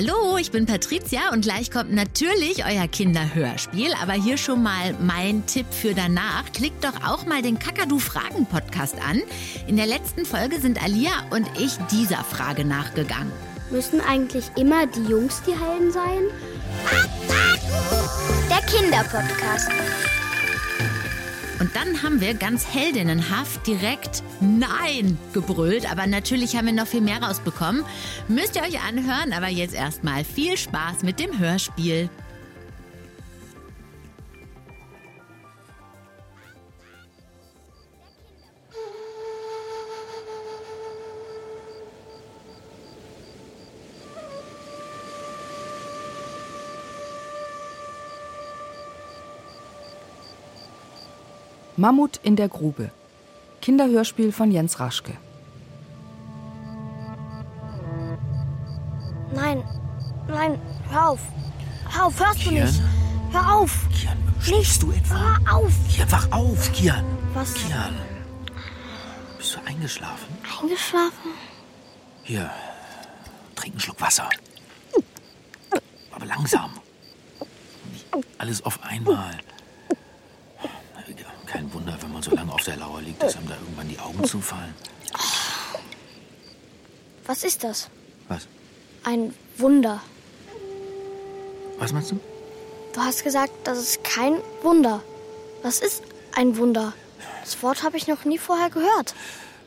Hallo, ich bin Patricia und gleich kommt natürlich euer Kinderhörspiel. Aber hier schon mal mein Tipp für danach. Klickt doch auch mal den Kakadu Fragen Podcast an. In der letzten Folge sind Alia und ich dieser Frage nachgegangen. Müssen eigentlich immer die Jungs die Helden sein? Der Kinderpodcast. Und dann haben wir ganz heldinnenhaft direkt Nein gebrüllt. Aber natürlich haben wir noch viel mehr rausbekommen. Müsst ihr euch anhören, aber jetzt erstmal viel Spaß mit dem Hörspiel. Mammut in der Grube. Kinderhörspiel von Jens Raschke. Nein, nein, hör auf. Hör auf, hörst du Kian? nicht? Hör auf. Kian, schläfst du etwa? Hör auf. Kian, wach auf, Kian. Was? Kian. Bist du eingeschlafen? Eingeschlafen? Hier, trink einen Schluck Wasser. Aber langsam. Nicht alles auf einmal. Kein Wunder, wenn man so lange auf der Lauer liegt, dass einem da irgendwann die Augen zufallen. Was ist das? Was? Ein Wunder. Was meinst du? Du hast gesagt, das ist kein Wunder. Was ist ein Wunder? Das Wort habe ich noch nie vorher gehört.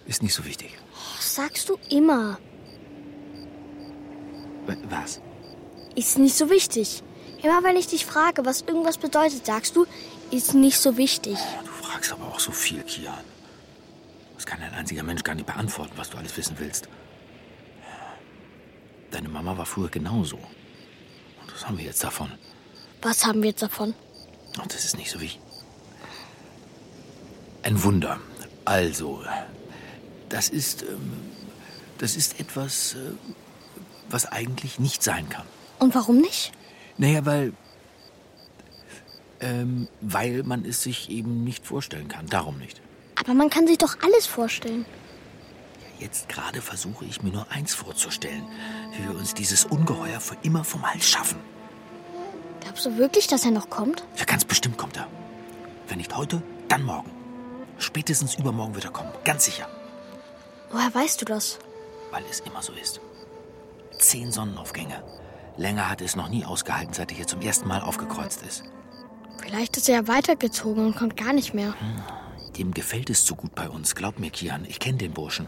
Ist nicht so wichtig. Das sagst du immer. Wa- Was? Ist nicht so wichtig. Immer wenn ich dich frage, was irgendwas bedeutet, sagst du, ist nicht so wichtig. Du fragst aber auch so viel, Kian. Das kann ein einziger Mensch gar nicht beantworten, was du alles wissen willst. Deine Mama war früher genauso. Und was haben wir jetzt davon? Was haben wir jetzt davon? Und das ist nicht so wie. Ein Wunder. Also, das ist. Ähm, das ist etwas, äh, was eigentlich nicht sein kann. Und warum nicht? Naja, weil. Ähm, weil man es sich eben nicht vorstellen kann. Darum nicht. Aber man kann sich doch alles vorstellen. Jetzt gerade versuche ich mir nur eins vorzustellen, wie wir uns dieses Ungeheuer für immer vom Hals schaffen. Glaubst du wirklich, dass er noch kommt? Ja, ganz bestimmt kommt er. Wenn nicht heute, dann morgen. Spätestens übermorgen wird er kommen. Ganz sicher. Woher weißt du das? Weil es immer so ist. Zehn Sonnenaufgänge. Länger hat es noch nie ausgehalten, seit er hier zum ersten Mal aufgekreuzt ist. Vielleicht ist er ja weitergezogen und kommt gar nicht mehr. Dem gefällt es zu gut bei uns. Glaub mir, Kian, ich kenne den Burschen.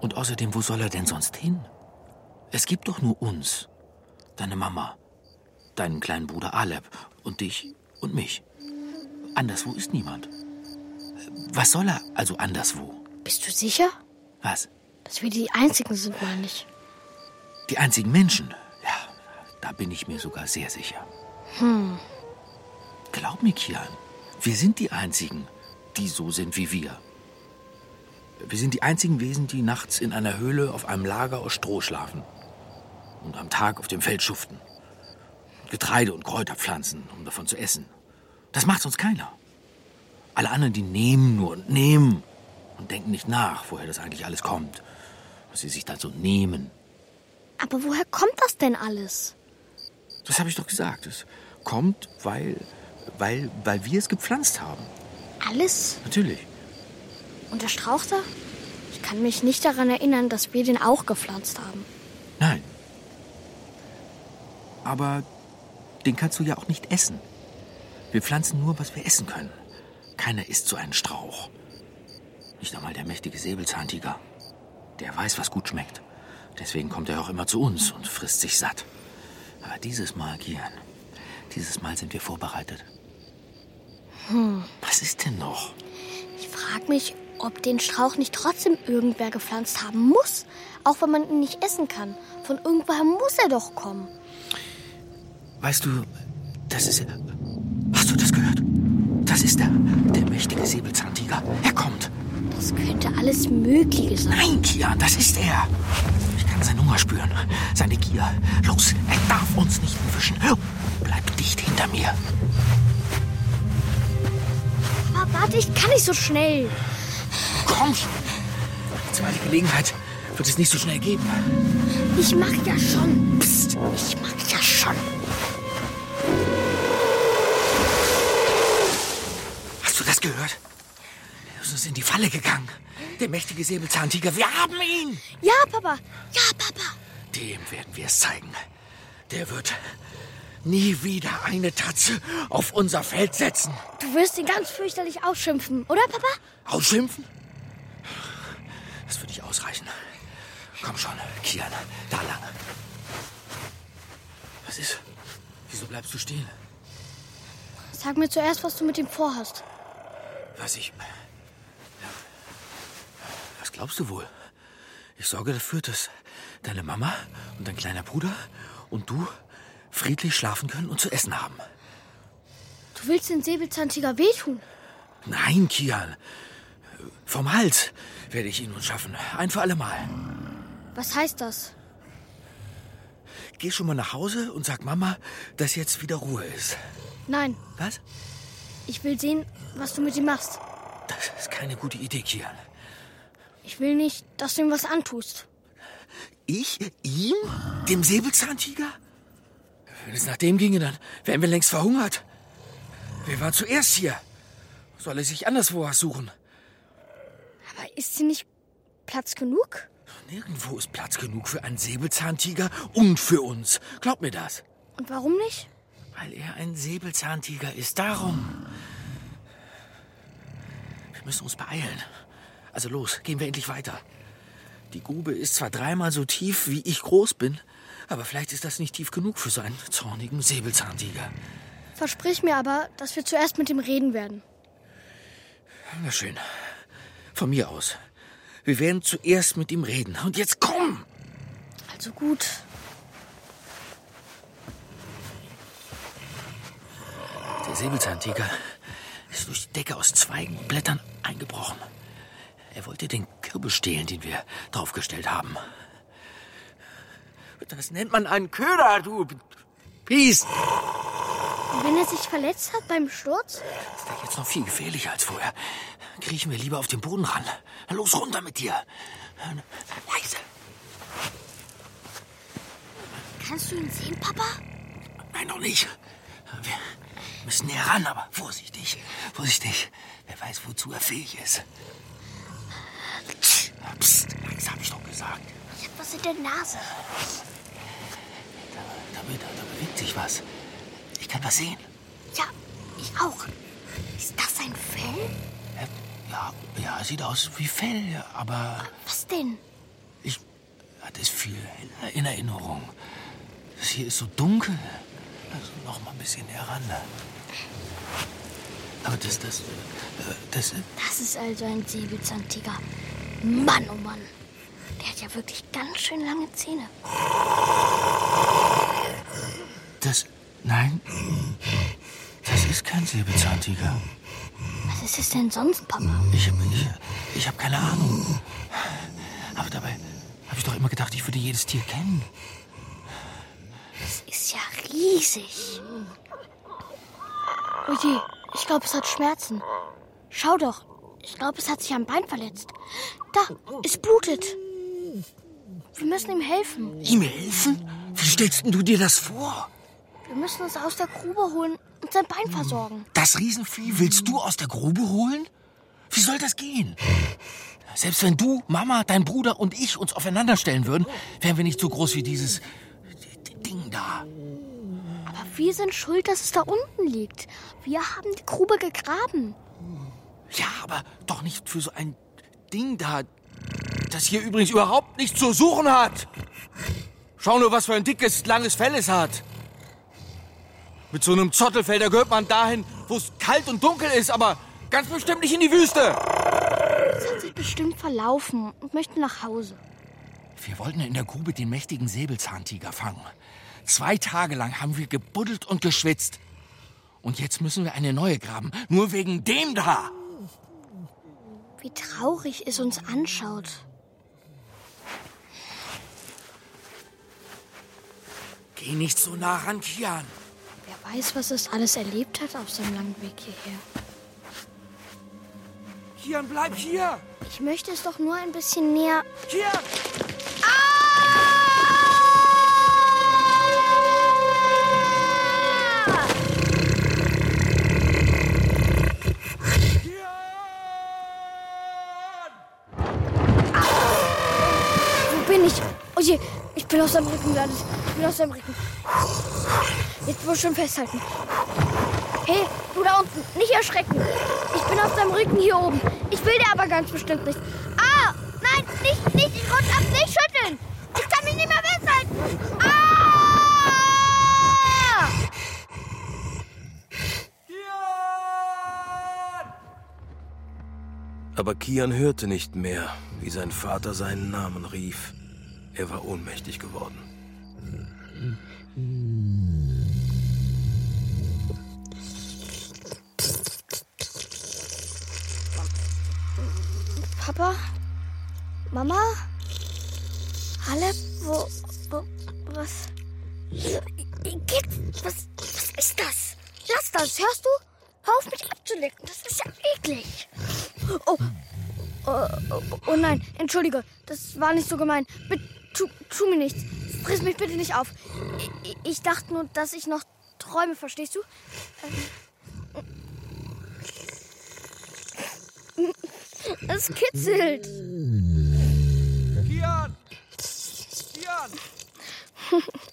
Und außerdem, wo soll er denn sonst hin? Es gibt doch nur uns. Deine Mama, deinen kleinen Bruder Aleb und dich und mich. Anderswo ist niemand. Was soll er also anderswo? Bist du sicher, Was? dass wir die Einzigen sind, meine ich? Die einzigen Menschen? Ja, da bin ich mir sogar sehr sicher. Hm. Glaub mir, Kian, wir sind die Einzigen, die so sind wie wir. Wir sind die einzigen Wesen, die nachts in einer Höhle auf einem Lager aus Stroh schlafen und am Tag auf dem Feld schuften. Getreide und Kräuter pflanzen, um davon zu essen. Das macht sonst keiner. Alle anderen, die nehmen nur und nehmen und denken nicht nach, woher das eigentlich alles kommt. Was sie sich dann so nehmen. Aber woher kommt das denn alles? Das habe ich doch gesagt. Es kommt, weil, weil, weil wir es gepflanzt haben. Alles? Natürlich. Und der Strauch da? Ich kann mich nicht daran erinnern, dass wir den auch gepflanzt haben. Nein. Aber den kannst du ja auch nicht essen. Wir pflanzen nur, was wir essen können. Keiner isst so einen Strauch. Nicht einmal der mächtige Säbelzahntiger. Der weiß, was gut schmeckt. Deswegen kommt er auch immer zu uns und frisst sich satt. Aber dieses Mal, Kian, dieses Mal sind wir vorbereitet. Hm. Was ist denn noch? Ich frage mich, ob den Strauch nicht trotzdem irgendwer gepflanzt haben muss. Auch wenn man ihn nicht essen kann. Von irgendwoher muss er doch kommen. Weißt du, das ist. Hast du das gehört? Das ist der, der mächtige Säbelzahntiger. Er kommt. Das könnte alles Mögliche sein. Nein, Kian, das ist er. Ich kann seinen Hunger spüren, seine Gier. Los, er darf uns nicht entwischen. Bleib dicht hinter mir. Warte, ich kann nicht so schnell. Komm schon. Die zweite Gelegenheit wird es nicht so schnell geben. Ich mach ja schon. Psst, ich mach ja schon. Hast du das gehört? Er ist uns in die Falle gegangen. Der mächtige Säbelzahntiger. Wir haben ihn! Ja, Papa. Ja, Papa. Dem werden wir es zeigen. Der wird nie wieder eine Tatze auf unser Feld setzen. Du wirst ihn ganz fürchterlich ausschimpfen, oder, Papa? Ausschimpfen? Das würde ich ausreichen. Komm schon, Kian, da lang. Was ist? Wieso bleibst du stehen? Sag mir zuerst, was du mit ihm vorhast. Was ich. Ja. Was glaubst du wohl? Ich sorge dafür, dass deine Mama und dein kleiner Bruder und du friedlich schlafen können und zu essen haben. Du willst den Säbelzahntiger wehtun? Nein, Kian. Vom Hals werde ich ihn nun schaffen. Ein für alle Mal. Was heißt das? Geh schon mal nach Hause und sag Mama, dass jetzt wieder Ruhe ist. Nein, Was? ich will sehen, was du mit ihm machst. Das ist keine gute Idee, Kian. Ich will nicht, dass du ihm was antust. Ich? Ihm? Dem Säbelzahntiger? Wenn es nach dem ginge, dann wären wir längst verhungert. Wir waren zuerst hier. Soll er sich anderswo was suchen? Aber ist hier nicht Platz genug? Nirgendwo ist Platz genug für einen Säbelzahntiger und für uns. Glaub mir das. Und warum nicht? Weil er ein Säbelzahntiger ist. Darum. Wir müssen uns beeilen. Also los, gehen wir endlich weiter. Die Grube ist zwar dreimal so tief, wie ich groß bin, aber vielleicht ist das nicht tief genug für so einen zornigen Säbelzahntiger. Versprich mir aber, dass wir zuerst mit ihm reden werden. Na schön. Von mir aus. Wir werden zuerst mit ihm reden. Und jetzt komm! Also gut. Der Säbelzahntiger ist durch die Decke aus Zweigen und Blättern eingebrochen. Er wollte den Kürbis stehlen, den wir draufgestellt haben. Das nennt man einen Köder, du Pies. Und wenn er sich verletzt hat beim Sturz? Ist ja jetzt noch viel gefährlicher als vorher. Kriechen wir lieber auf den Boden ran. Los, runter mit dir. Leise. Kannst du ihn sehen, Papa? Nein, noch nicht. Wir müssen näher ran, aber vorsichtig. Vorsichtig. Wer weiß, wozu er fähig ist. Psst, leise hab ich doch gesagt. Ich hab was in der Nase. Da, da, da, da bewegt sich was. Ich kann was sehen. Ja, ich auch. Ist das ein Fell? Ja, ja, sieht aus wie Fell, aber Was denn? ich hatte es viel in Erinnerung. Das hier ist so dunkel. Also noch mal ein bisschen näher ran. Aber das, das, äh, das, Das ist also ein Säbelzahntiger. Mann, oh Mann. Der hat ja wirklich ganz schön lange Zähne. das, nein, das ist kein Säbelzahntiger. Was ist es denn sonst, Papa? Ich, ich, ich habe keine Ahnung. Aber dabei habe ich doch immer gedacht, ich würde jedes Tier kennen. Es ist ja riesig. Oh je, ich glaube, es hat Schmerzen. Schau doch. Ich glaube, es hat sich am Bein verletzt. Da, es blutet. Wir müssen ihm helfen. Ihm helfen? Wie stellst du dir das vor? Wir müssen es aus der Grube holen und sein Bein versorgen. Das Riesenvieh willst du aus der Grube holen? Wie soll das gehen? Selbst wenn du, Mama, dein Bruder und ich uns aufeinander stellen würden, wären wir nicht so groß wie dieses Ding da. Aber wir sind schuld, dass es da unten liegt. Wir haben die Grube gegraben. Ja, aber doch nicht für so ein Ding da, das hier übrigens überhaupt nichts zu suchen hat. Schau nur, was für ein dickes, langes Fell es hat. Mit so einem Zottelfell, da gehört man dahin, wo es kalt und dunkel ist, aber ganz bestimmt nicht in die Wüste. Es hat sich bestimmt verlaufen und möchte nach Hause. Wir wollten in der Grube den mächtigen Säbelzahntiger fangen. Zwei Tage lang haben wir gebuddelt und geschwitzt. Und jetzt müssen wir eine neue graben, nur wegen dem da. Wie traurig es uns anschaut. Geh nicht so nah ran, Kian. Wer weiß, was es alles erlebt hat auf seinem langen Weg hierher. Kian, bleib hier. Ich möchte es doch nur ein bisschen näher. Kian! Ich bin auf seinem Rücken gelandet. Ich bin auf seinem Rücken. Jetzt muss ich schon festhalten. Hey, du da unten, nicht erschrecken. Ich bin auf deinem Rücken hier oben. Ich will dir aber ganz bestimmt nicht. Ah, nein, nicht, nicht, ich rutsch ab, nicht schütteln. Ich kann mich nicht mehr festhalten. Ah! Aber Kian hörte nicht mehr, wie sein Vater seinen Namen rief. Er war ohnmächtig geworden. Papa? Mama? Halep? Wo, wo, was? Geht, was, was ist das? Lass das, hörst du? Hör auf mich abzulecken, das ist ja eklig. Oh, oh, oh, oh nein, entschuldige, das war nicht so gemein. Bitte, tu, tu mir nichts. Friss mich bitte nicht auf. Ich, ich dachte nur, dass ich noch träume, verstehst du? Ähm. Es kitzelt. Kian! Kian!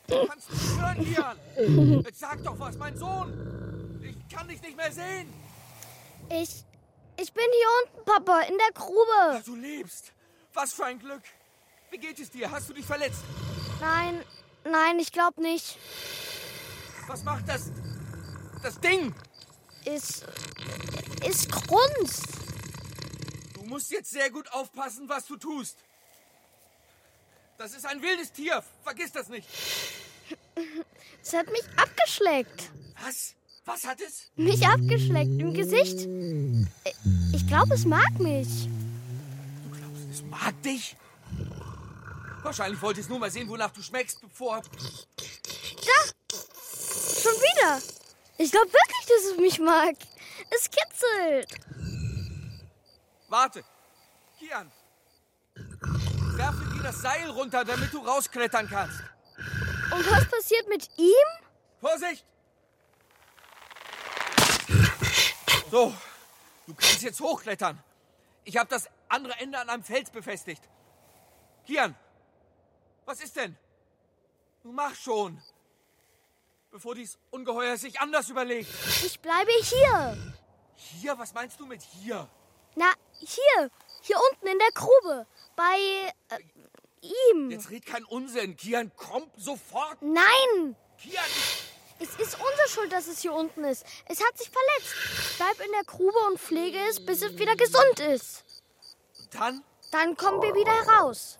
Kannst du mich hören, Kian? Jetzt sag doch was, mein Sohn! Ich kann dich nicht mehr sehen! Ich, ich bin hier unten, Papa, in der Grube. Du lebst! Was für ein Glück! Wie geht es dir? Hast du dich verletzt? Nein, nein, ich glaube nicht. Was macht das? Das Ding! Ist, ist Grunz. Du musst jetzt sehr gut aufpassen, was du tust. Das ist ein wildes Tier. Vergiss das nicht. Es hat mich abgeschleckt. Was? Was hat es? Mich abgeschleckt im Gesicht. Ich glaube, es mag mich. Du glaubst, es mag dich? Wahrscheinlich wollte es nur mal sehen, wonach du schmeckst, bevor. Da! Schon wieder. Ich glaube wirklich, dass es mich mag. Es kitzelt. Warte. Kian. Werfe dir das Seil runter, damit du rausklettern kannst. Und was passiert mit ihm? Vorsicht! So, du kannst jetzt hochklettern. Ich habe das andere Ende an einem Fels befestigt. Kian, was ist denn? Du mach schon. Bevor dies Ungeheuer sich anders überlegt. Ich bleibe hier. Hier? Was meinst du mit hier? Na, hier. Hier unten in der Grube. Bei äh, ihm. Jetzt red kein Unsinn. Kian, komm sofort. Nein! Kian. Es ist unsere Schuld, dass es hier unten ist. Es hat sich verletzt. Bleib in der Grube und pflege es, bis es wieder gesund ist. Dann? Dann kommen wir wieder heraus.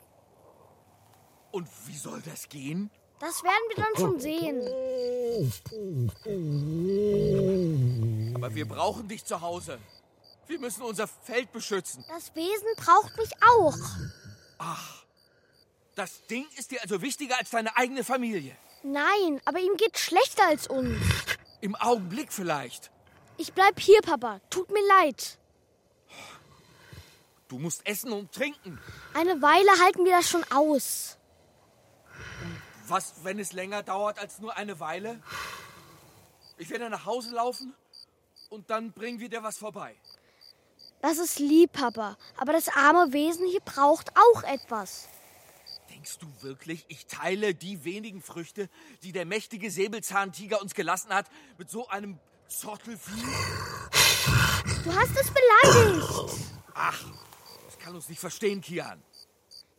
Und wie soll das gehen? Das werden wir dann schon sehen. Aber wir brauchen dich zu Hause. Wir müssen unser Feld beschützen. Das Wesen braucht mich auch. Das Ding ist dir also wichtiger als deine eigene Familie. Nein, aber ihm geht schlechter als uns. Im Augenblick vielleicht. Ich bleib hier, Papa. Tut mir leid. Du musst essen und trinken. Eine Weile halten wir das schon aus. Was, wenn es länger dauert als nur eine Weile? Ich werde nach Hause laufen und dann bringen wir dir was vorbei. Das ist lieb, Papa. Aber das arme Wesen hier braucht auch etwas. Denkst du wirklich, ich teile die wenigen Früchte, die der mächtige Säbelzahntiger uns gelassen hat, mit so einem Zottelvieh? Du hast es beleidigt. Ach, das kann uns nicht verstehen, Kian.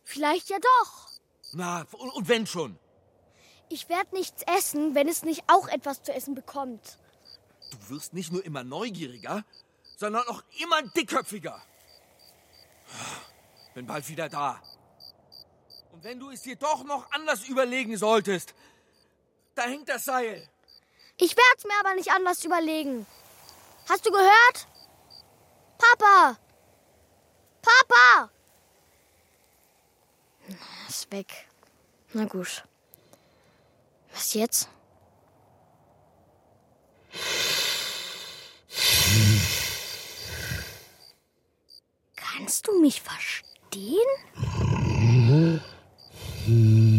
Vielleicht ja doch. Na, und, und wenn schon? Ich werde nichts essen, wenn es nicht auch etwas zu essen bekommt. Du wirst nicht nur immer neugieriger, sondern auch immer dickköpfiger. Bin bald wieder da. Und wenn du es dir doch noch anders überlegen solltest, da hängt das Seil. Ich werde es mir aber nicht anders überlegen. Hast du gehört? Papa! Papa! Ist weg. Na gut. Was jetzt? Kannst du mich verstehen? Hm.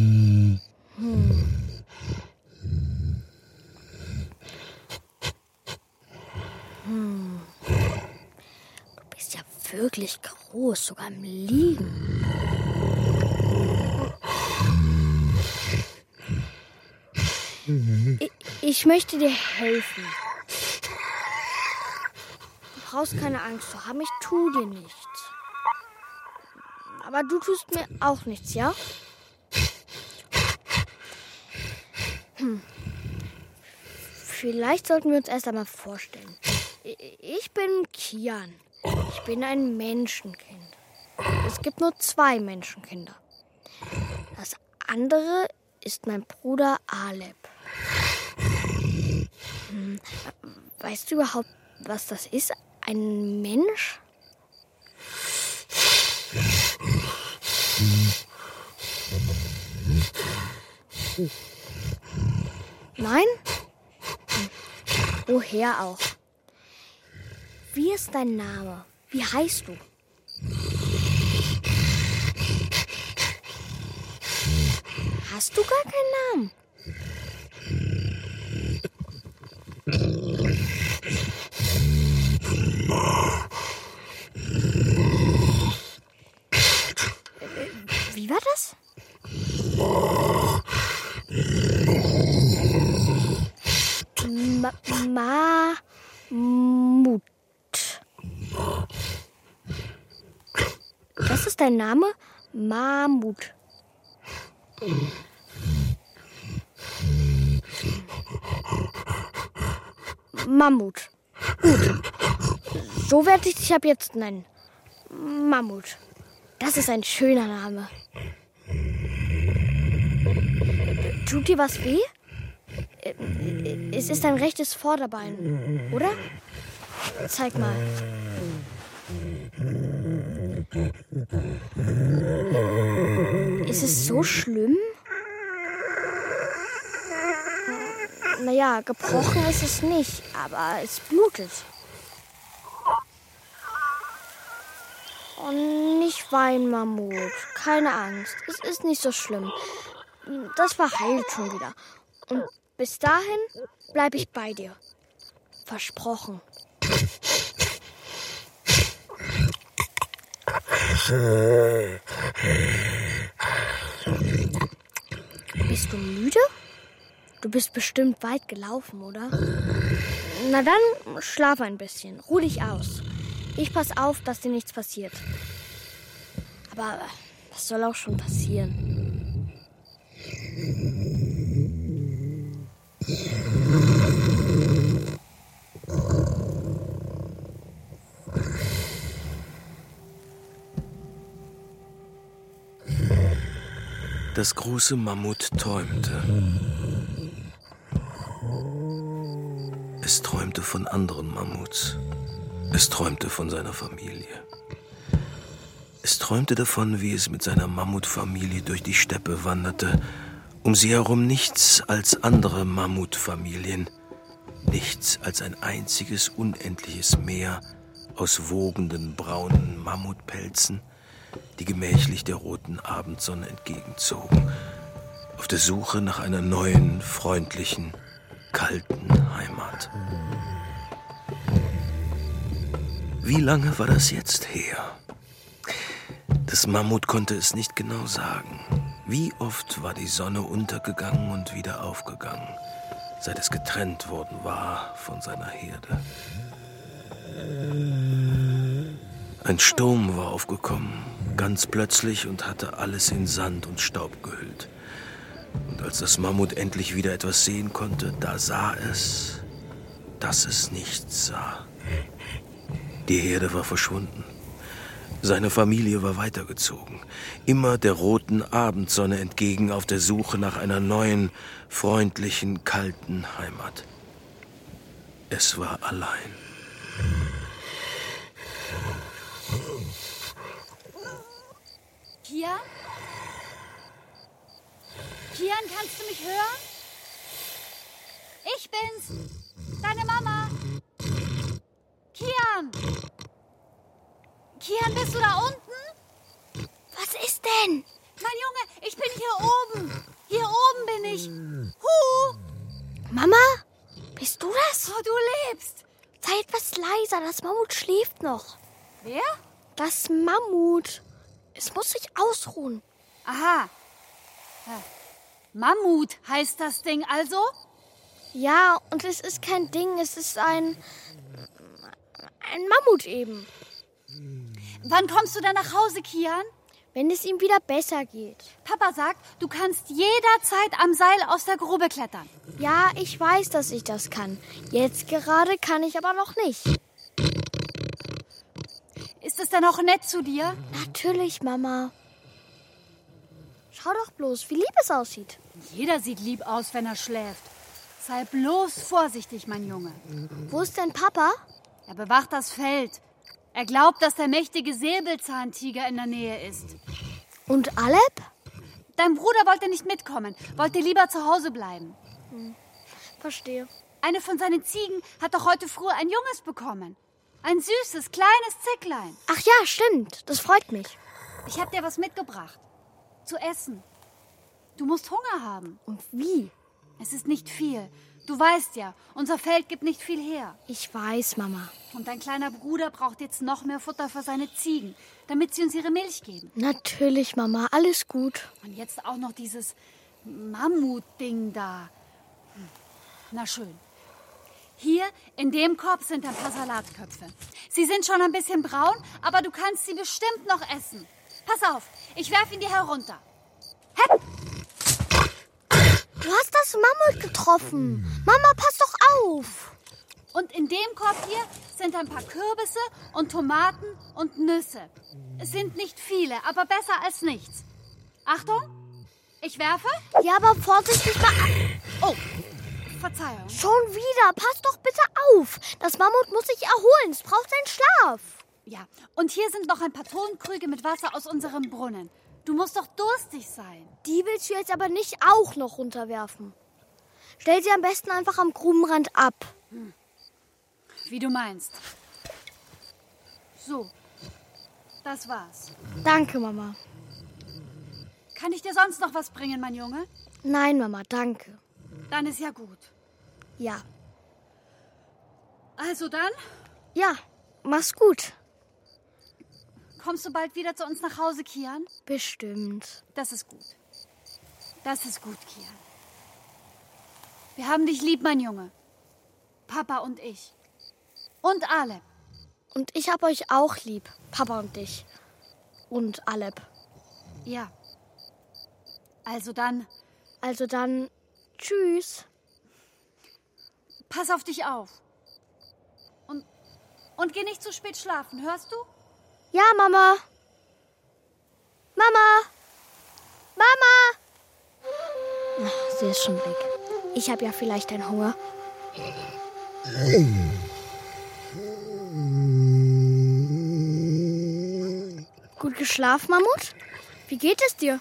Du bist ja wirklich groß, sogar im Liegen. Ich, möchte dir helfen. Du brauchst keine Angst zu haben, ich tu dir nichts. Aber du tust mir auch nichts, ja? Hm. Vielleicht sollten wir uns erst einmal vorstellen. Ich bin Kian. Ich bin ein Menschenkind. Es gibt nur zwei Menschenkinder. Das andere ist mein Bruder Aleb. Weißt du überhaupt, was das ist? Ein Mensch? Nein? Woher auch? Wie ist dein Name? Wie heißt du? Hast du gar keinen Namen? Wie war das? Ma Mammut. Das ist dein Name? Mammut. Mammut. Gut. So werde ich dich ab jetzt nennen. Mammut. Das ist ein schöner Name. Tut dir was weh? Äh, Es ist dein rechtes Vorderbein, oder? Zeig mal. Ist es so schlimm? Naja, gebrochen ist es nicht, aber es blutet. Und nicht weinen, Mammut. Keine Angst. Es ist nicht so schlimm. Das verheilt schon wieder. Und bis dahin bleibe ich bei dir. Versprochen. Bist du müde? Du bist bestimmt weit gelaufen, oder? Na dann, schlaf ein bisschen. Ruh dich aus. Ich pass auf, dass dir nichts passiert. Aber was soll auch schon passieren? Das große Mammut träumte. Es träumte von anderen Mammuts. Es träumte von seiner Familie. Es träumte davon, wie es mit seiner Mammutfamilie durch die Steppe wanderte, um sie herum nichts als andere Mammutfamilien, nichts als ein einziges unendliches Meer aus wogenden braunen Mammutpelzen, die gemächlich der roten Abendsonne entgegenzogen, auf der Suche nach einer neuen, freundlichen, kalten Heimat. Wie lange war das jetzt her? Das Mammut konnte es nicht genau sagen. Wie oft war die Sonne untergegangen und wieder aufgegangen, seit es getrennt worden war von seiner Herde. Ein Sturm war aufgekommen, ganz plötzlich und hatte alles in Sand und Staub gehüllt. Und als das Mammut endlich wieder etwas sehen konnte, da sah es, dass es nichts sah. Die Herde war verschwunden. Seine Familie war weitergezogen, immer der roten Abendsonne entgegen auf der Suche nach einer neuen, freundlichen, kalten Heimat. Es war allein. Kian? Kian, kannst du mich hören? Ich bin's, deine Mama. Kian! Kian, bist du da unten? Was ist denn? Mein Junge, ich bin hier oben. Hier oben bin ich. Hu! Mama? Bist du das? Oh, du lebst. Sei etwas leiser, das Mammut schläft noch. Wer? Das Mammut. Es muss sich ausruhen. Aha. Mammut heißt das Ding also? Ja, und es ist kein Ding, es ist ein. ein Mammut eben. Wann kommst du denn nach Hause, Kian? Wenn es ihm wieder besser geht. Papa sagt, du kannst jederzeit am Seil aus der Grube klettern. Ja, ich weiß, dass ich das kann. Jetzt gerade kann ich aber noch nicht. Ist es denn auch nett zu dir? Natürlich, Mama. Schau doch bloß, wie lieb es aussieht. Jeder sieht lieb aus, wenn er schläft. Sei bloß vorsichtig, mein Junge. Wo ist denn Papa? Er bewacht das Feld. Er glaubt, dass der mächtige Säbelzahntiger in der Nähe ist. Und Alep? Dein Bruder wollte nicht mitkommen, wollte lieber zu Hause bleiben. Verstehe. Eine von seinen Ziegen hat doch heute früh ein Junges bekommen. Ein süßes, kleines Zicklein. Ach ja, stimmt. Das freut mich. Ich hab dir was mitgebracht. Zu essen. Du musst Hunger haben. Und wie? Es ist nicht viel. Du weißt ja, unser Feld gibt nicht viel her. Ich weiß, Mama. Und dein kleiner Bruder braucht jetzt noch mehr Futter für seine Ziegen, damit sie uns ihre Milch geben. Natürlich, Mama. Alles gut. Und jetzt auch noch dieses Mammut-Ding da. Na schön. Hier in dem Korb sind ein paar Salatköpfe. Sie sind schon ein bisschen braun, aber du kannst sie bestimmt noch essen. Pass auf, ich werfe ihn dir herunter. Du hast das Mammut getroffen. Mama, pass doch auf. Und in dem Korb hier sind ein paar Kürbisse und Tomaten und Nüsse. Es sind nicht viele, aber besser als nichts. Achtung, ich werfe. Ja, aber vorsichtig mal. Oh, Verzeihung. Schon wieder. Pass doch bitte auf. Das Mammut muss sich erholen. Es braucht seinen Schlaf. Ja, und hier sind noch ein paar Tonkrüge mit Wasser aus unserem Brunnen. Du musst doch durstig sein. Die willst du jetzt aber nicht auch noch runterwerfen. Stell sie am besten einfach am Grubenrand ab. Wie du meinst. So, das war's. Danke, Mama. Kann ich dir sonst noch was bringen, mein Junge? Nein, Mama, danke. Dann ist ja gut. Ja. Also dann, Ja, mach's gut. Kommst du bald wieder zu uns nach Hause, Kian? Bestimmt. Das ist gut. Das ist gut, Kian. Wir haben dich lieb, mein Junge. Papa und ich. Und Alep. Und ich hab euch auch lieb. Papa und dich. Und Alep. Ja. Also dann, Also dann, tschüss. pass auf dich auf. Und, und geh nicht zu spät schlafen, hörst du? Ja, Mama. Mama. Mama. Ach, sie ist schon weg. Ich habe ja vielleicht einen Hunger. Gut geschlafen, Mammut? Wie geht es dir?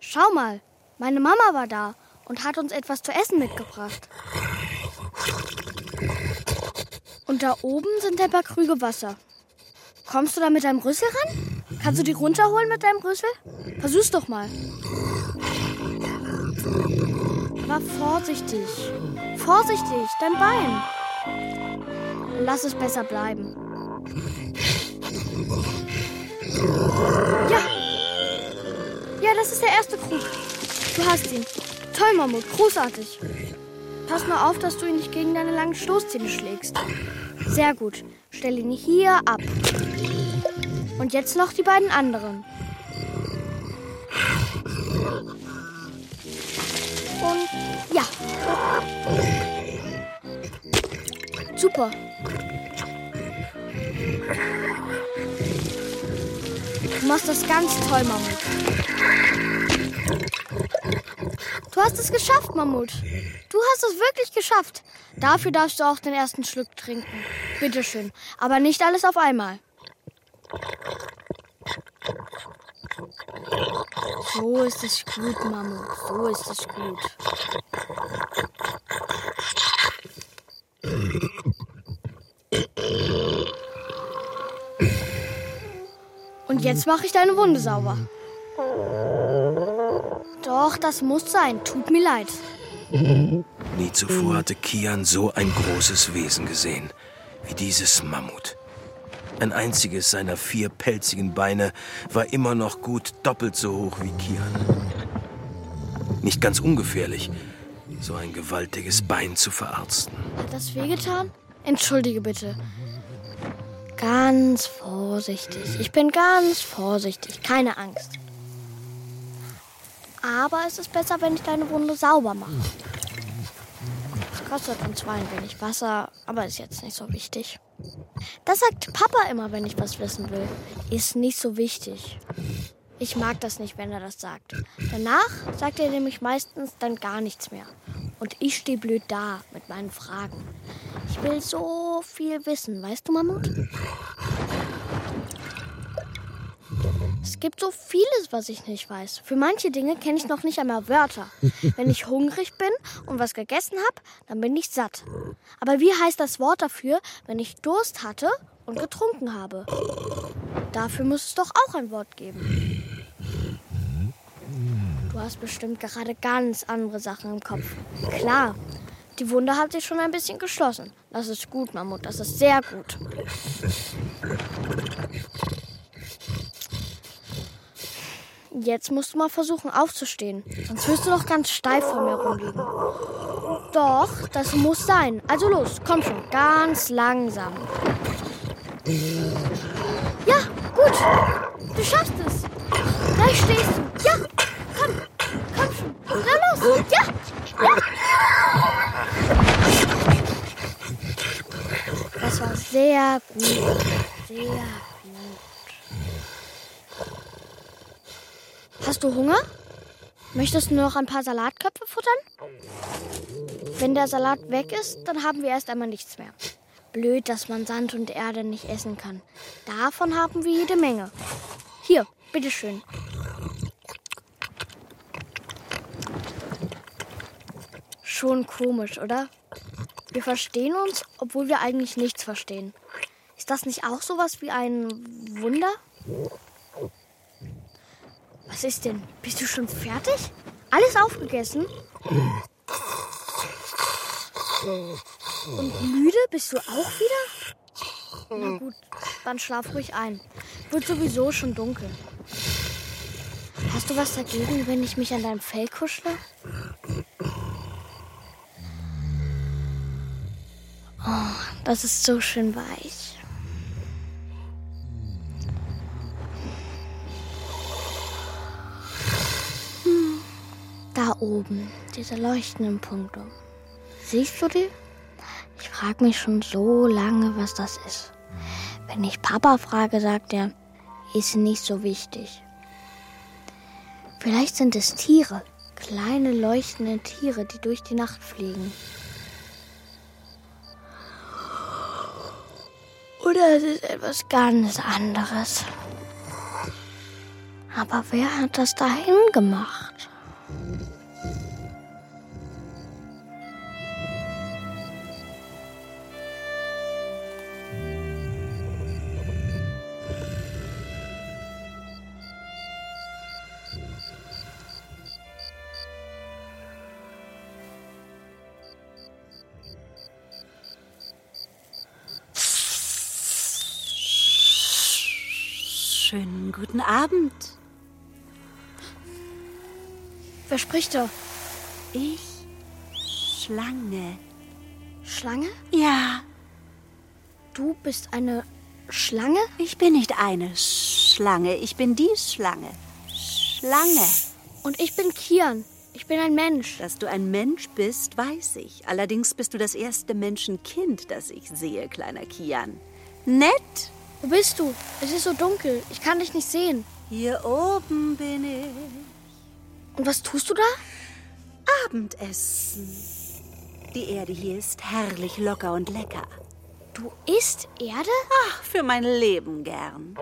Schau mal, meine Mama war da und hat uns etwas zu essen mitgebracht. Und da oben sind ein paar Krüge Wasser. Kommst du da mit deinem Rüssel ran? Kannst du die runterholen mit deinem Rüssel? Versuch's doch mal. Aber vorsichtig. Vorsichtig, dein Bein. Lass es besser bleiben. Ja. Ja, das ist der erste Krug. Du hast ihn. Toll, Mammut. Großartig. Pass nur auf, dass du ihn nicht gegen deine langen Stoßzähne schlägst. Sehr gut. Stell ihn hier ab. Und jetzt noch die beiden anderen. Und ja. Super. Du machst das ganz toll, Mammut. Du hast es geschafft, Mammut. Du hast es wirklich geschafft. Dafür darfst du auch den ersten Schluck trinken. Bitteschön. Aber nicht alles auf einmal. So ist es gut, Mammut. So ist es gut. Und jetzt mache ich deine Wunde sauber. Doch, das muss sein. Tut mir leid. Nie zuvor hatte Kian so ein großes Wesen gesehen wie dieses Mammut. Ein einziges seiner vier pelzigen Beine war immer noch gut doppelt so hoch wie Kian. Nicht ganz ungefährlich, so ein gewaltiges Bein zu verarzten. Hat das wehgetan? Entschuldige bitte. Ganz vorsichtig. Ich bin ganz vorsichtig. Keine Angst. Aber es ist besser, wenn ich deine Wunde sauber mache. Es kostet dann zwar ein wenig Wasser, aber ist jetzt nicht so wichtig. Das sagt Papa immer, wenn ich was wissen will. Ist nicht so wichtig. Ich mag das nicht, wenn er das sagt. Danach sagt er nämlich meistens dann gar nichts mehr. Und ich stehe blöd da mit meinen Fragen. Ich will so viel wissen, weißt du, Mammut? Es gibt so vieles, was ich nicht weiß. Für manche Dinge kenne ich noch nicht einmal Wörter. Wenn ich hungrig bin und was gegessen habe, dann bin ich satt. Aber wie heißt das Wort dafür, wenn ich Durst hatte und getrunken habe? Dafür muss es doch auch ein Wort geben. Du hast bestimmt gerade ganz andere Sachen im Kopf. Klar, die Wunde hat sich schon ein bisschen geschlossen. Das ist gut, Mammut, das ist sehr gut. Jetzt musst du mal versuchen aufzustehen. Sonst wirst du noch ganz steif vor mir rumliegen. Doch, das muss sein. Also los, komm schon, ganz langsam. Ja, gut. Du schaffst es. Gleich stehst du. Ja, komm. Komm schon. Na los. Ja. ja. Das war sehr gut. Sehr gut. Hast du Hunger? Möchtest du noch ein paar Salatköpfe futtern? Wenn der Salat weg ist, dann haben wir erst einmal nichts mehr. Blöd, dass man Sand und Erde nicht essen kann. Davon haben wir jede Menge. Hier, bitteschön. Schon komisch, oder? Wir verstehen uns, obwohl wir eigentlich nichts verstehen. Ist das nicht auch sowas wie ein Wunder? Was ist denn? Bist du schon fertig? Alles aufgegessen? Und müde bist du auch wieder? Na gut, dann schlaf ruhig ein. Wird sowieso schon dunkel. Hast du was dagegen, wenn ich mich an deinem Fell kuschle? Oh, das ist so schön weich. Da oben, diese leuchtenden Punkte. Siehst du die? Ich frage mich schon so lange, was das ist. Wenn ich Papa frage, sagt er, ist nicht so wichtig. Vielleicht sind es Tiere, kleine leuchtende Tiere, die durch die Nacht fliegen. Oder es ist etwas ganz anderes. Aber wer hat das dahin gemacht? Spricht da? Ich, Schlange. Schlange? Ja, Du bist eine Schlange? ich bin nicht eine Schlange, ich bin die Schlange. Schlange. Und ich bin Kian. Ich bin ein Mensch. Dass du ein Mensch bist, weiß ich. Allerdings bist du das erste Menschenkind, das ich sehe, kleiner Kian. Nett? Wo bist du? Es ist so dunkel. Ich kann dich nicht sehen. Hier oben bin ich. Und was tust du da? Abendessen. Die Erde hier ist herrlich locker und lecker. Du isst Erde? Ach, für mein Leben gern.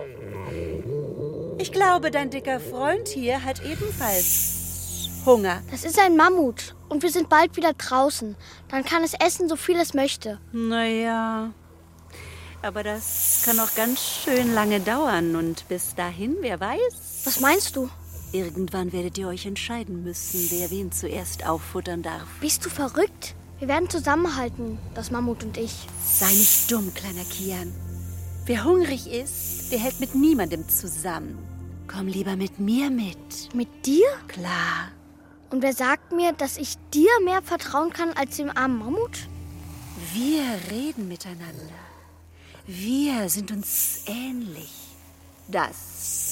Ich glaube, dein dicker Freund hier hat ebenfalls Hunger. Das ist ein Mammut. Und wir sind bald wieder draußen. Dann kann es essen, so viel es möchte. Naja, aber das kann noch ganz schön lange dauern. Und bis dahin, wer weiß, Was meinst du? Irgendwann werdet ihr euch entscheiden müssen, wer wen zuerst auffuttern darf. Bist du verrückt? Wir werden zusammenhalten, das Mammut und ich. Sei nicht dumm, kleiner Kian. Wer hungrig ist, der hält mit niemandem zusammen. Komm lieber mit mir mit. Mit dir? Klar. Und wer sagt mir, dass ich dir mehr vertrauen kann als dem armen Mammut? Wir reden miteinander. Wir sind uns ähnlich. Das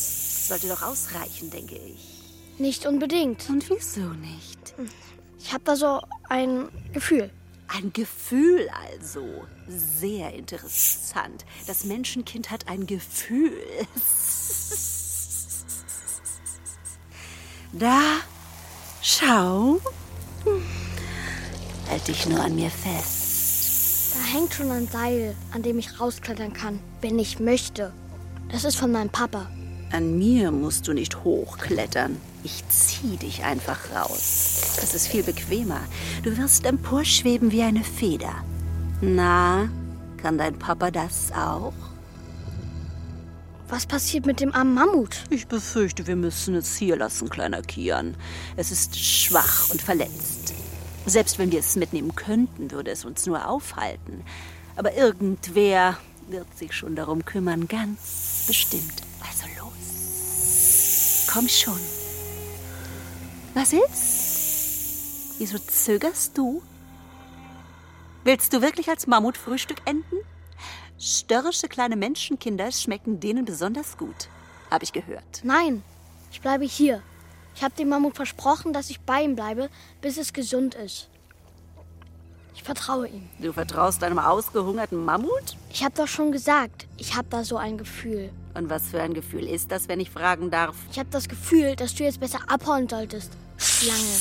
sollte doch ausreichen, denke ich. Nicht unbedingt. Und wieso nicht? Ich habe da so ein Gefühl. Ein Gefühl also. Sehr interessant. Das Menschenkind hat ein Gefühl. Da, schau. Halt dich nur an mir fest. Da hängt schon ein Seil, an dem ich rausklettern kann, wenn ich möchte. Das ist von meinem Papa. An mir musst du nicht hochklettern. Ich zieh dich einfach raus. Das ist viel bequemer. Du wirst emporschweben wie eine Feder. Na, kann dein Papa das auch? Was passiert mit dem armen Mammut? Ich befürchte, wir müssen es hier lassen, kleiner Kian. Es ist schwach und verletzt. Selbst wenn wir es mitnehmen könnten, würde es uns nur aufhalten. Aber irgendwer wird sich schon darum kümmern, ganz bestimmt. Komm schon. Was ist? Wieso zögerst du? Willst du wirklich als Mammutfrühstück enden? Störrische kleine Menschenkinder schmecken denen besonders gut, habe ich gehört. Nein, ich bleibe hier. Ich habe dem Mammut versprochen, dass ich bei ihm bleibe, bis es gesund ist. Ich vertraue ihm. Du vertraust einem ausgehungerten Mammut? Ich habe doch schon gesagt, ich habe da so ein Gefühl. Und was für ein Gefühl ist das, wenn ich fragen darf? Ich habe das Gefühl, dass du jetzt besser abhauen solltest. Schlange.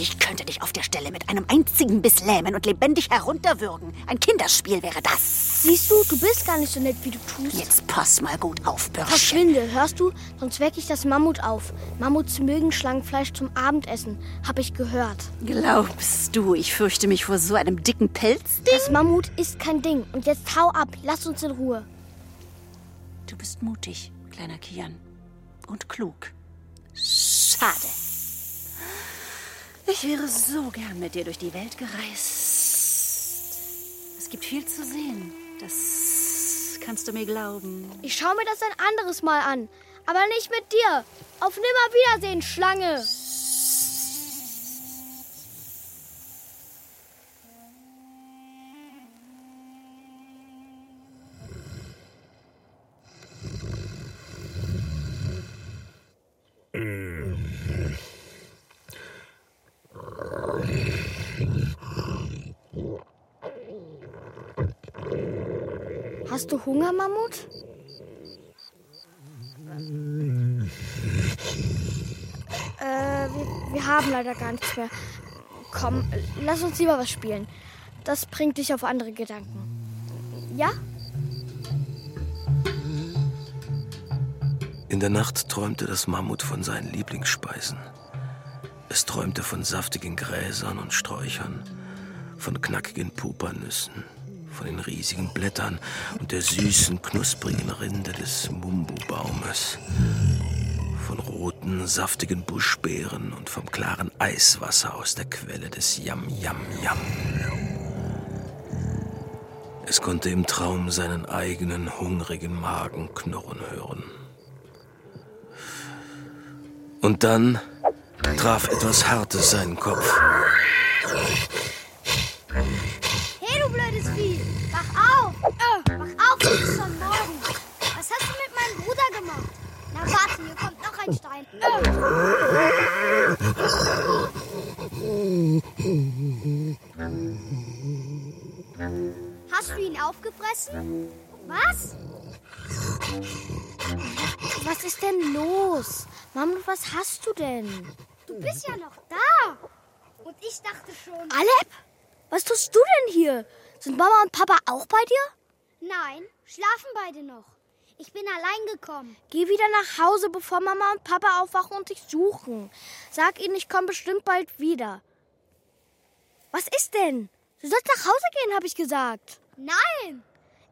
Ich könnte dich auf der Stelle mit einem einzigen Biss lähmen und lebendig herunterwürgen. Ein Kinderspiel wäre das. Siehst du, du bist gar nicht so nett, wie du tust. Jetzt pass mal gut auf, Bürschchen. Verschwinde, hörst du? Sonst wecke ich das Mammut auf. Mammuts mögen Schlangenfleisch zum Abendessen, habe ich gehört. Glaubst du, ich fürchte mich vor so einem dicken Pelz? Das Mammut ist kein Ding. Und jetzt hau ab, lass uns in Ruhe. Du bist mutig, kleiner Kian. Und klug. Schade. Ich wäre so gern mit dir durch die Welt gereist. Es gibt viel zu sehen. Das kannst du mir glauben. Ich schaue mir das ein anderes Mal an. Aber nicht mit dir. Auf Nimmerwiedersehen, Schlange. Hast du Hunger, Mammut? Äh, wir, wir haben leider gar nichts mehr. Komm, lass uns lieber was spielen. Das bringt dich auf andere Gedanken. Ja? In der Nacht träumte das Mammut von seinen Lieblingsspeisen. Es träumte von saftigen Gräsern und Sträuchern, von knackigen Pupernüssen, von den riesigen Blättern und der süßen, knusprigen Rinde des Mumbu-Baumes, von roten, saftigen Buschbeeren und vom klaren Eiswasser aus der Quelle des Yam Yam Yam. Es konnte im Traum seinen eigenen hungrigen Magen knurren hören. Und dann traf etwas Hartes seinen Kopf. Hey, du blödes Vieh! Wach auf! Äh, wach auf, es ist schon morgen. Was hast du mit meinem Bruder gemacht? Na warte, hier kommt noch ein Stein. Hast du ihn aufgefressen? Was? Was ist denn los? Mammut, was hast du denn? Du bist ja noch da. Und ich dachte schon. Alep? Was tust du denn hier? Sind Mama und Papa auch bei dir? Nein, schlafen beide noch. Ich bin allein gekommen. Geh wieder nach Hause, bevor Mama und Papa aufwachen und dich suchen. Sag ihnen, ich komme bestimmt bald wieder. Was ist denn? Du sollst nach Hause gehen, habe ich gesagt. Nein,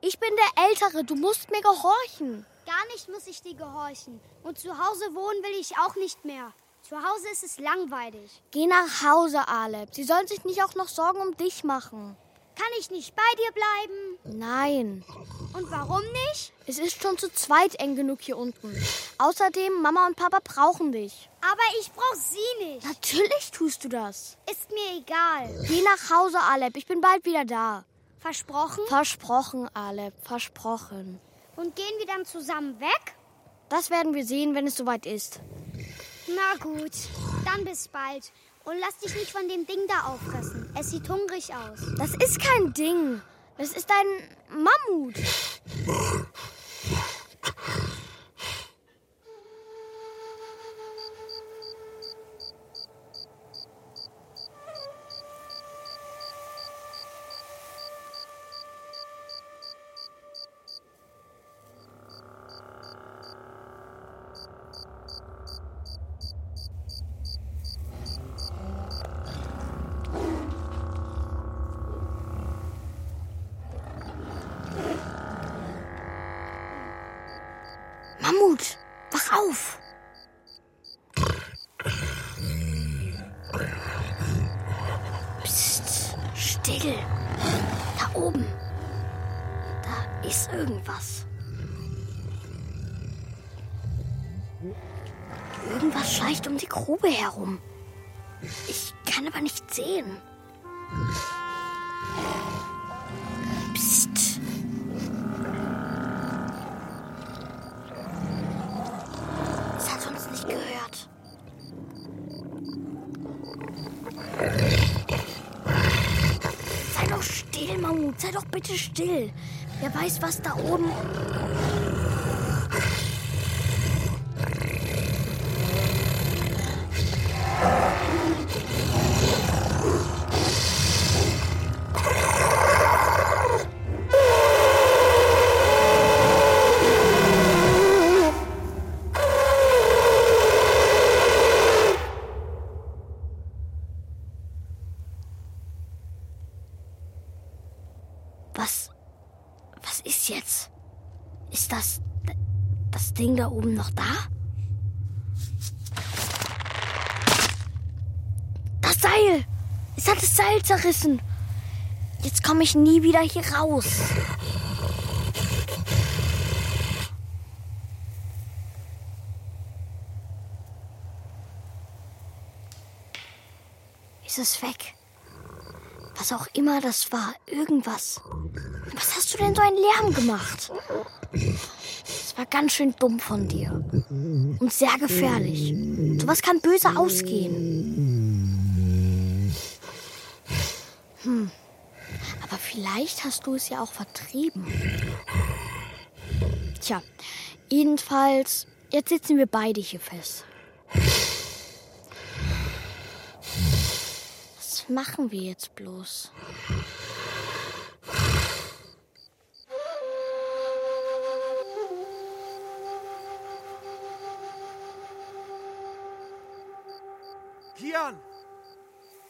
Ich bin der Ältere, du musst mir gehorchen. Gar nicht muss ich dir gehorchen. Und zu Hause wohnen will ich auch nicht mehr. Zu Hause ist es langweilig. Geh nach Hause, Alep. Sie sollen sich nicht auch noch Sorgen um dich machen. Kann ich nicht bei dir bleiben? Nein. Und warum nicht? Es ist schon zu zweit eng genug hier unten. Außerdem, Mama und Papa brauchen dich. Aber ich brauch sie nicht. Natürlich tust du das. Ist mir egal. Geh nach Hause, Alep. Ich bin bald wieder da. Versprochen? Versprochen, Alep. Versprochen. Und gehen wir dann zusammen weg? Das werden wir sehen, wenn es soweit ist. Na gut, dann bis bald. Und lass dich nicht von dem Ding da auffressen. Es sieht hungrig aus. Das ist kein Ding. Das ist ein Mammut. Mammut, Schleicht um die Grube herum. Ich kann aber nicht sehen. Psst. Es hat uns nicht gehört. Sei doch still, Mammut. Sei doch bitte still. Wer weiß, was da oben. Zerrissen! Jetzt komme ich nie wieder hier raus. Ist es weg? Was auch immer das war, irgendwas. Was hast du denn so einen Lärm gemacht? Das war ganz schön dumm von dir. Und sehr gefährlich. Sowas kann böse ausgehen. Hm. Aber vielleicht hast du es ja auch vertrieben. Tja, jedenfalls, jetzt sitzen wir beide hier fest. Was machen wir jetzt bloß? Kian!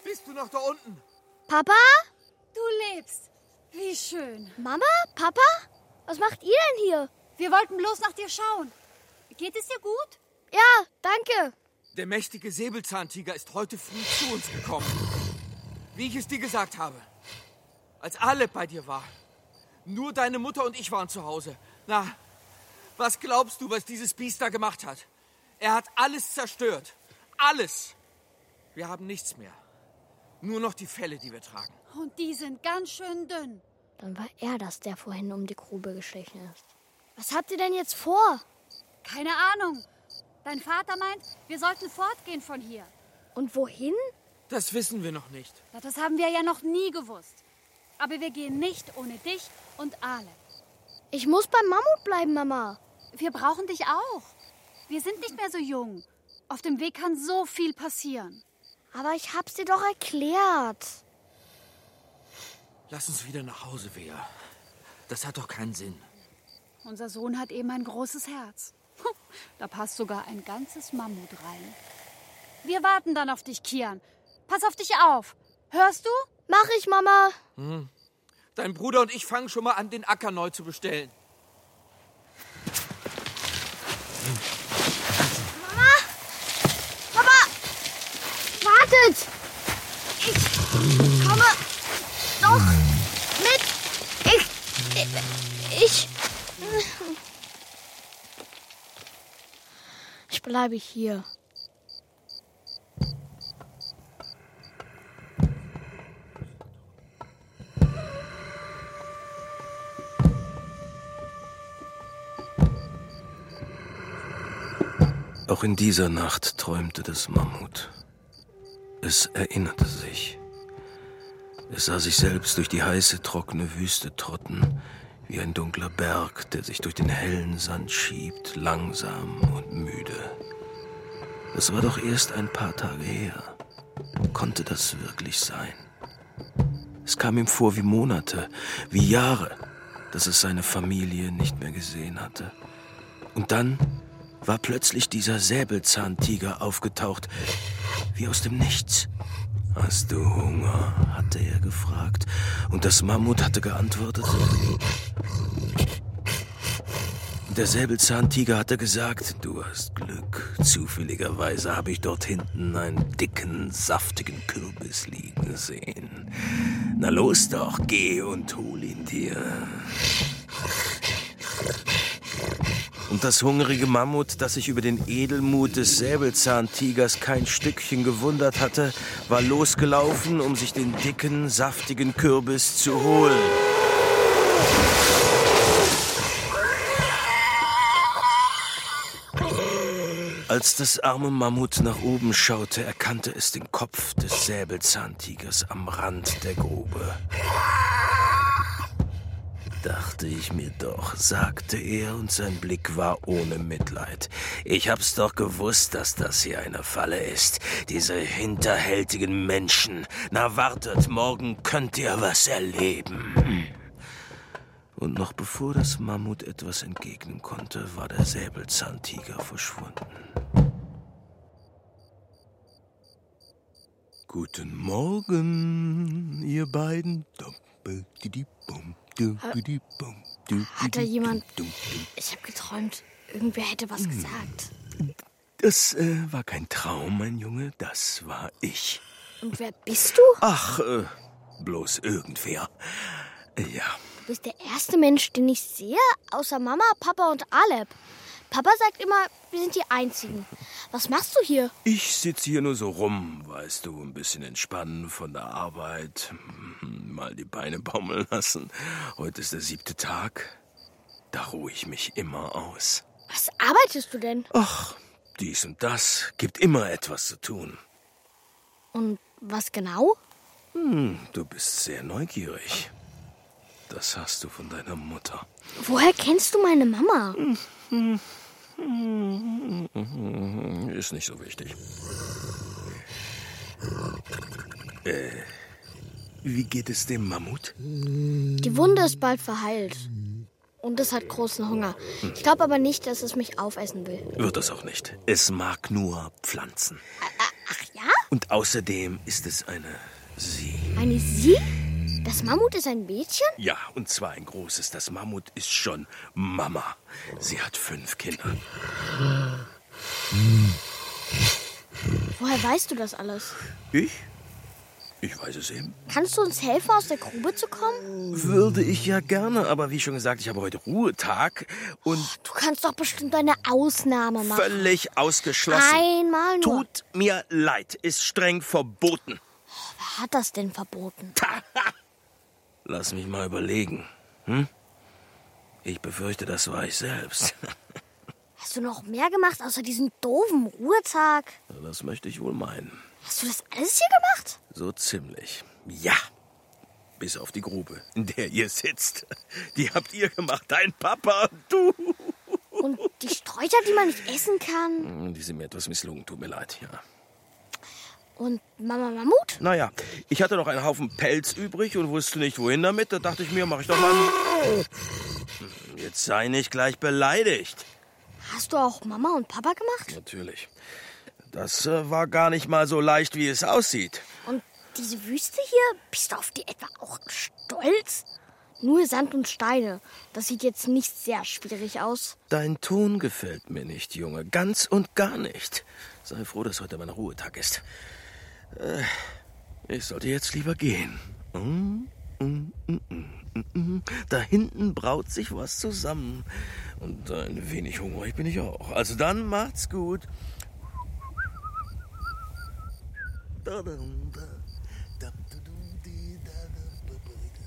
Bist du noch da unten? Papa? Du lebst. Wie schön. Mama? Papa? Was macht ihr denn hier? Wir wollten bloß nach dir schauen. Geht es dir gut? Ja, danke. Der mächtige Säbelzahntiger ist heute früh zu uns gekommen. Wie ich es dir gesagt habe. Als Alep bei dir war. Nur deine Mutter und ich waren zu Hause. Na, was glaubst du, was dieses Biest da gemacht hat? Er hat alles zerstört. Alles. Wir haben nichts mehr. Nur noch die Felle, die wir tragen. Und die sind ganz schön dünn. Dann war er das, der vorhin um die Grube geschlichen ist. Was habt ihr denn jetzt vor? Keine Ahnung. Dein Vater meint, wir sollten fortgehen von hier. Und wohin? Das wissen wir noch nicht. Das haben wir ja noch nie gewusst. Aber wir gehen nicht ohne dich und Ale. Ich muss beim Mammut bleiben, Mama. Wir brauchen dich auch. Wir sind nicht mehr so jung. Auf dem Weg kann so viel passieren. Aber ich hab's dir doch erklärt. Lass uns wieder nach Hause, Wea. Das hat doch keinen Sinn. Unser Sohn hat eben ein großes Herz. Da passt sogar ein ganzes Mammut rein. Wir warten dann auf dich, Kian. Pass auf dich auf. Hörst du? Mach ich, Mama. Dein Bruder und ich fangen schon mal an, den Acker neu zu bestellen. Papa! Komme doch mit. Ich. Ich. Ich bleibe hier. Auch in dieser Nacht träumte das Mammut. Es erinnerte sich. Es sah sich selbst durch die heiße, trockene Wüste trotten, wie ein dunkler Berg, der sich durch den hellen Sand schiebt, langsam und müde. Das war doch erst ein paar Tage her. Konnte das wirklich sein? Es kam ihm vor wie Monate, wie Jahre, dass es seine Familie nicht mehr gesehen hatte. Und dann war plötzlich dieser Säbelzahntiger aufgetaucht, wie aus dem Nichts. Hast du Hunger? hatte er gefragt. Und das Mammut hatte geantwortet. Der Säbelzahntiger hatte gesagt, du hast Glück. Zufälligerweise habe ich dort hinten einen dicken, saftigen Kürbis liegen sehen. Na los doch, geh und hol ihn dir. Und das hungrige Mammut, das sich über den Edelmut des Säbelzahntigers kein Stückchen gewundert hatte, war losgelaufen, um sich den dicken, saftigen Kürbis zu holen. Als das arme Mammut nach oben schaute, erkannte es den Kopf des Säbelzahntigers am Rand der Grube. Dachte ich mir doch, sagte er, und sein Blick war ohne Mitleid. Ich hab's doch gewusst, dass das hier eine Falle ist. Diese hinterhältigen Menschen. Na wartet, morgen könnt ihr was erleben. Und noch bevor das Mammut etwas entgegnen konnte, war der Säbelzahntiger verschwunden. Guten Morgen, ihr beiden. Hat da jemand. Ich habe geträumt, irgendwer hätte was gesagt. Das äh, war kein Traum, mein Junge, das war ich. Und wer bist du? Ach, äh, bloß irgendwer. Ja. Du bist der erste Mensch, den ich sehe, außer Mama, Papa und Aleb. Papa sagt immer, wir sind die Einzigen. Was machst du hier? Ich sitze hier nur so rum, weißt du, ein bisschen entspannen von der Arbeit, mal die Beine baumeln lassen. Heute ist der siebte Tag. Da ruhe ich mich immer aus. Was arbeitest du denn? Ach, dies und das. Gibt immer etwas zu tun. Und was genau? Hm, du bist sehr neugierig. Das hast du von deiner Mutter. Woher kennst du meine Mama? Ist nicht so wichtig. Äh, wie geht es dem Mammut? Die Wunde ist bald verheilt. Und es hat großen Hunger. Ich glaube aber nicht, dass es mich aufessen will. Wird es auch nicht. Es mag nur Pflanzen. Ach ja? Und außerdem ist es eine Sie. Eine Sie? Das Mammut ist ein Mädchen? Ja, und zwar ein großes. Das Mammut ist schon Mama. Sie hat fünf Kinder. Woher weißt du das alles? Ich? Ich weiß es eben. Kannst du uns helfen, aus der Grube zu kommen? Würde ich ja gerne, aber wie schon gesagt, ich habe heute Ruhetag und Du kannst doch bestimmt eine Ausnahme machen. völlig ausgeschlossen. Einmal nur. Tut mir leid, ist streng verboten. Wer hat das denn verboten? Lass mich mal überlegen. Hm? Ich befürchte, das war ich selbst. Hast du noch mehr gemacht, außer diesem doofen Ruhetag? Das möchte ich wohl meinen. Hast du das alles hier gemacht? So ziemlich. Ja. Bis auf die Grube, in der ihr sitzt. Die habt ihr gemacht, dein Papa und du. Und die Sträucher, die man nicht essen kann? Hm, Die sind mir etwas misslungen, tut mir leid, ja. Und Mama Mammut? Naja, ich hatte noch einen Haufen Pelz übrig und wusste nicht, wohin damit. Da dachte ich mir, mach ich doch mal. Jetzt sei nicht gleich beleidigt. Hast du auch Mama und Papa gemacht? Natürlich. Das äh, war gar nicht mal so leicht, wie es aussieht. Und diese Wüste hier, bist du auf die etwa auch stolz? Nur Sand und Steine. Das sieht jetzt nicht sehr schwierig aus. Dein Ton gefällt mir nicht, Junge. Ganz und gar nicht. Sei froh, dass heute mein Ruhetag ist. Äh, ich sollte jetzt lieber gehen. Hm? Da hinten braut sich was zusammen. Und ein wenig hungrig bin ich auch. Also dann macht's gut.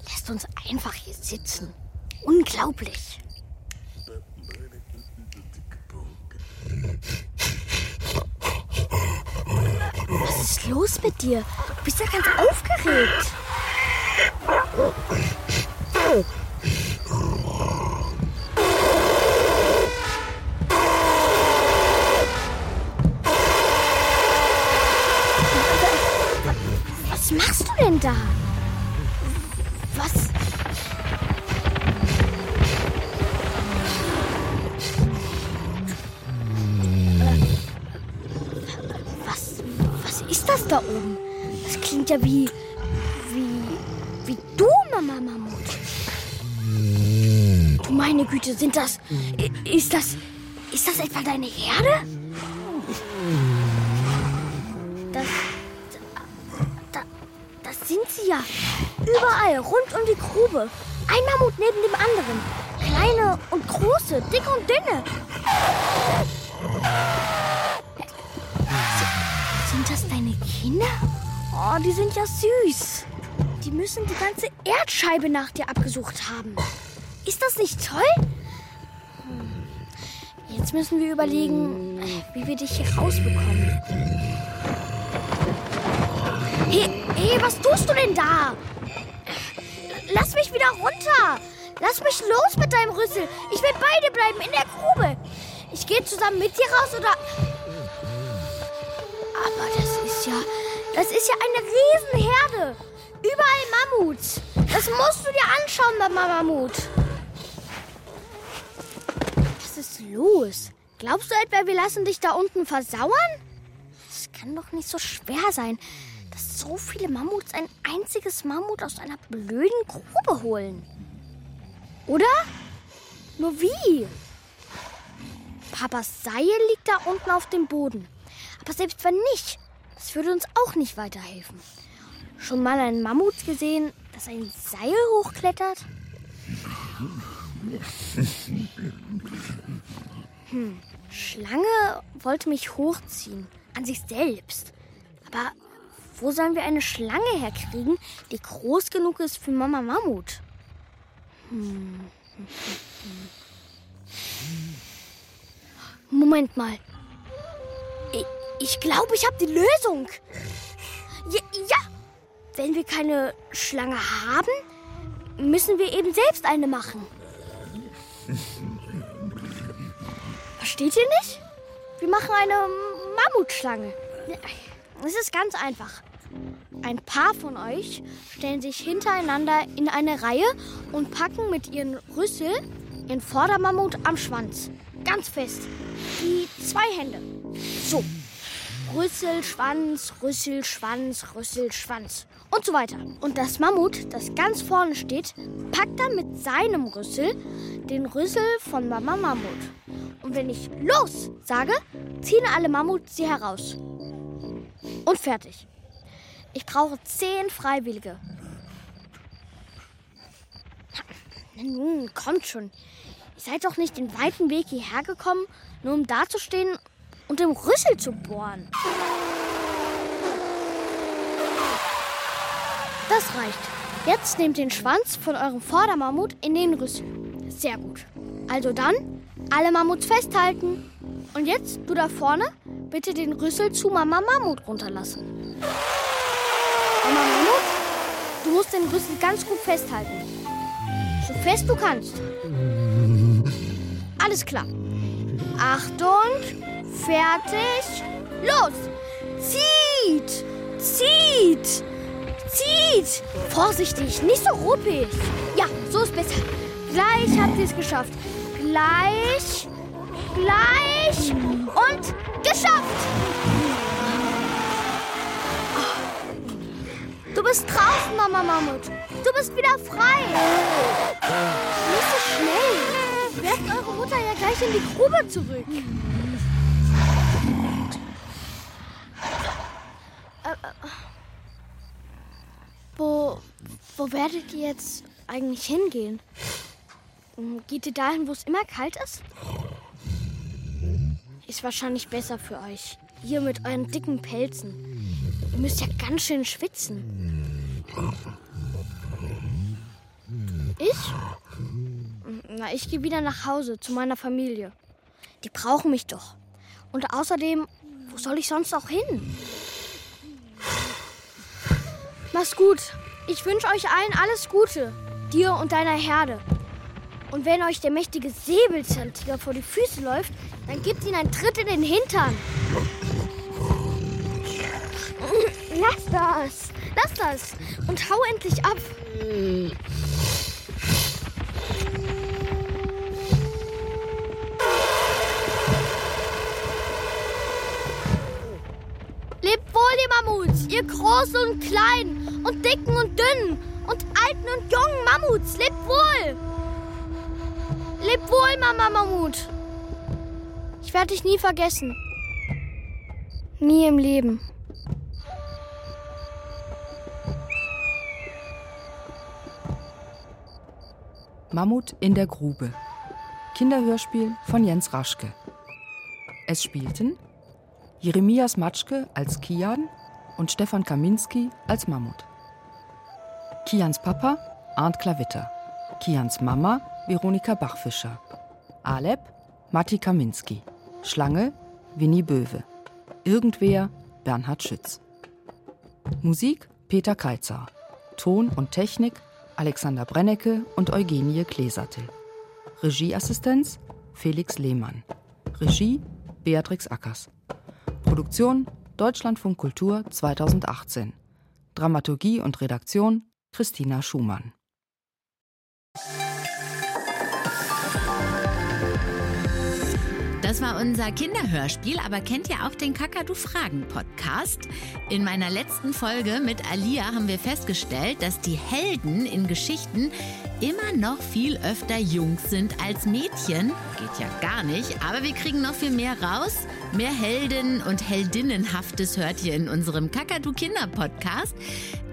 Lässt uns einfach hier sitzen. Unglaublich. Was ist los mit dir? Du bist ja ganz aufgeregt. Was machst du denn da? Was? Da oben? Das klingt ja wie, wie, wie du, Mama Mammut. Du meine Güte, sind das, ist das, ist das etwa deine Herde? Das, da, das sind sie ja. Überall, rund um die Grube. Ein Mammut neben dem anderen. Kleine und große, dicke und dünne. Sind das deine Kinder? Oh, die sind ja süß. Die müssen die ganze Erdscheibe nach dir abgesucht haben. Ist das nicht toll? Hm. Jetzt müssen wir überlegen, wie wir dich hier rausbekommen. Hey, hey, was tust du denn da? Lass mich wieder runter. Lass mich los mit deinem Rüssel. Ich will bei dir bleiben in der Grube. Ich gehe zusammen mit dir raus oder... Das ist ja eine Riesenherde. Überall Mammuts. Das musst du dir anschauen, Mama Mammut. Was ist los? Glaubst du etwa, wir lassen dich da unten versauern? Das kann doch nicht so schwer sein, dass so viele Mammuts ein einziges Mammut aus einer blöden Grube holen. Oder? Nur wie? Papas Seil liegt da unten auf dem Boden. Aber selbst wenn nicht, das würde uns auch nicht weiterhelfen. Schon mal ein Mammut gesehen, das ein Seil hochklettert? Hm, Schlange wollte mich hochziehen, an sich selbst. Aber wo sollen wir eine Schlange herkriegen, die groß genug ist für Mama Mammut? Hm. Moment mal. Ich, glaube, ich habe die Lösung. Ja, ja, wenn wir keine Schlange haben, müssen wir eben selbst eine machen. Versteht ihr nicht? Wir machen eine Mammutschlange. Es ist ganz einfach. Ein paar von euch stellen sich hintereinander in eine Reihe und packen mit ihren Rüssel den Vordermammut am Schwanz. Ganz fest. Die zwei Hände. So. Rüssel, Schwanz, Rüssel, Schwanz, Rüssel, Schwanz und so weiter. Und das Mammut, das ganz vorne steht, packt dann mit seinem Rüssel den Rüssel von Mama Mammut. Und wenn ich los sage, ziehen alle Mammuts sie heraus. Und fertig. Ich brauche zehn Freiwillige. Nun, kommt schon. Ihr seid doch nicht den weiten Weg hierher gekommen, nur um dazustehen und im Rüssel zu bohren. Das reicht. Jetzt nehmt den Schwanz von eurem Vordermammut in den Rüssel. Sehr gut. Also dann, alle Mammuts festhalten. Und jetzt, du da vorne, bitte den Rüssel zu Mama Mammut runterlassen. Mama Mammut, du musst den Rüssel ganz gut festhalten. So fest du kannst. Alles klar. Achtung, fertig, los! Zieht! Zieht! Zieht! Vorsichtig, nicht so ruppig. Ja, so ist besser. Gleich habt ihr es geschafft. Gleich, gleich und geschafft! Du bist draußen, Mama Mammut. Du bist wieder frei. Nicht so schnell. Werft eure Mutter ja gleich in die Grube zurück. Wo, wo werdet ihr jetzt eigentlich hingehen? Geht ihr dahin, wo es immer kalt ist? Ist wahrscheinlich besser für euch. Hier mit euren dicken Pelzen. Ihr müsst ja ganz schön schwitzen. Ich? Na, ich gehe wieder nach Hause zu meiner Familie. Die brauchen mich doch. Und außerdem, wo soll ich sonst auch hin? Mach's gut. Ich wünsche euch allen alles Gute. Dir und deiner Herde. Und wenn euch der mächtige Säbelzahntiger vor die Füße läuft, dann gebt ihn einen Tritt in den Hintern. Lass das. Lass das. Und hau endlich ab. Lebt wohl, ihr Mammuts, ihr Großen und Kleinen und Dicken und Dünnen und Alten und Jungen Mammuts. Lebt wohl. Lebt wohl, Mama Mammut. Ich werde dich nie vergessen. Nie im Leben. Mammut in der Grube. Kinderhörspiel von Jens Raschke. Es spielten Jeremias Matschke als Kian und Stefan Kaminski als Mammut. Kians Papa Arndt Klavitter. Kians Mama Veronika Bachfischer. Alep Matti Kaminski. Schlange Winnie Böwe. Irgendwer Bernhard Schütz. Musik Peter Keizer. Ton und Technik Alexander Brennecke und Eugenie Kleesattel. Regieassistenz Felix Lehmann. Regie Beatrix Ackers. Produktion Deutschlandfunk Kultur 2018. Dramaturgie und Redaktion Christina Schumann. Das war unser Kinderhörspiel, aber kennt ihr auch den Kakadu Fragen Podcast? In meiner letzten Folge mit Alia haben wir festgestellt, dass die Helden in Geschichten immer noch viel öfter Jungs sind als Mädchen. Geht ja gar nicht, aber wir kriegen noch viel mehr raus. Mehr Helden und Heldinnenhaftes hört ihr in unserem Kakadu Kinder Podcast.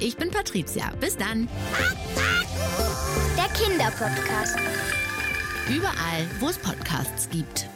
Ich bin Patricia. Bis dann. Der Kinderpodcast. Überall, wo es Podcasts gibt.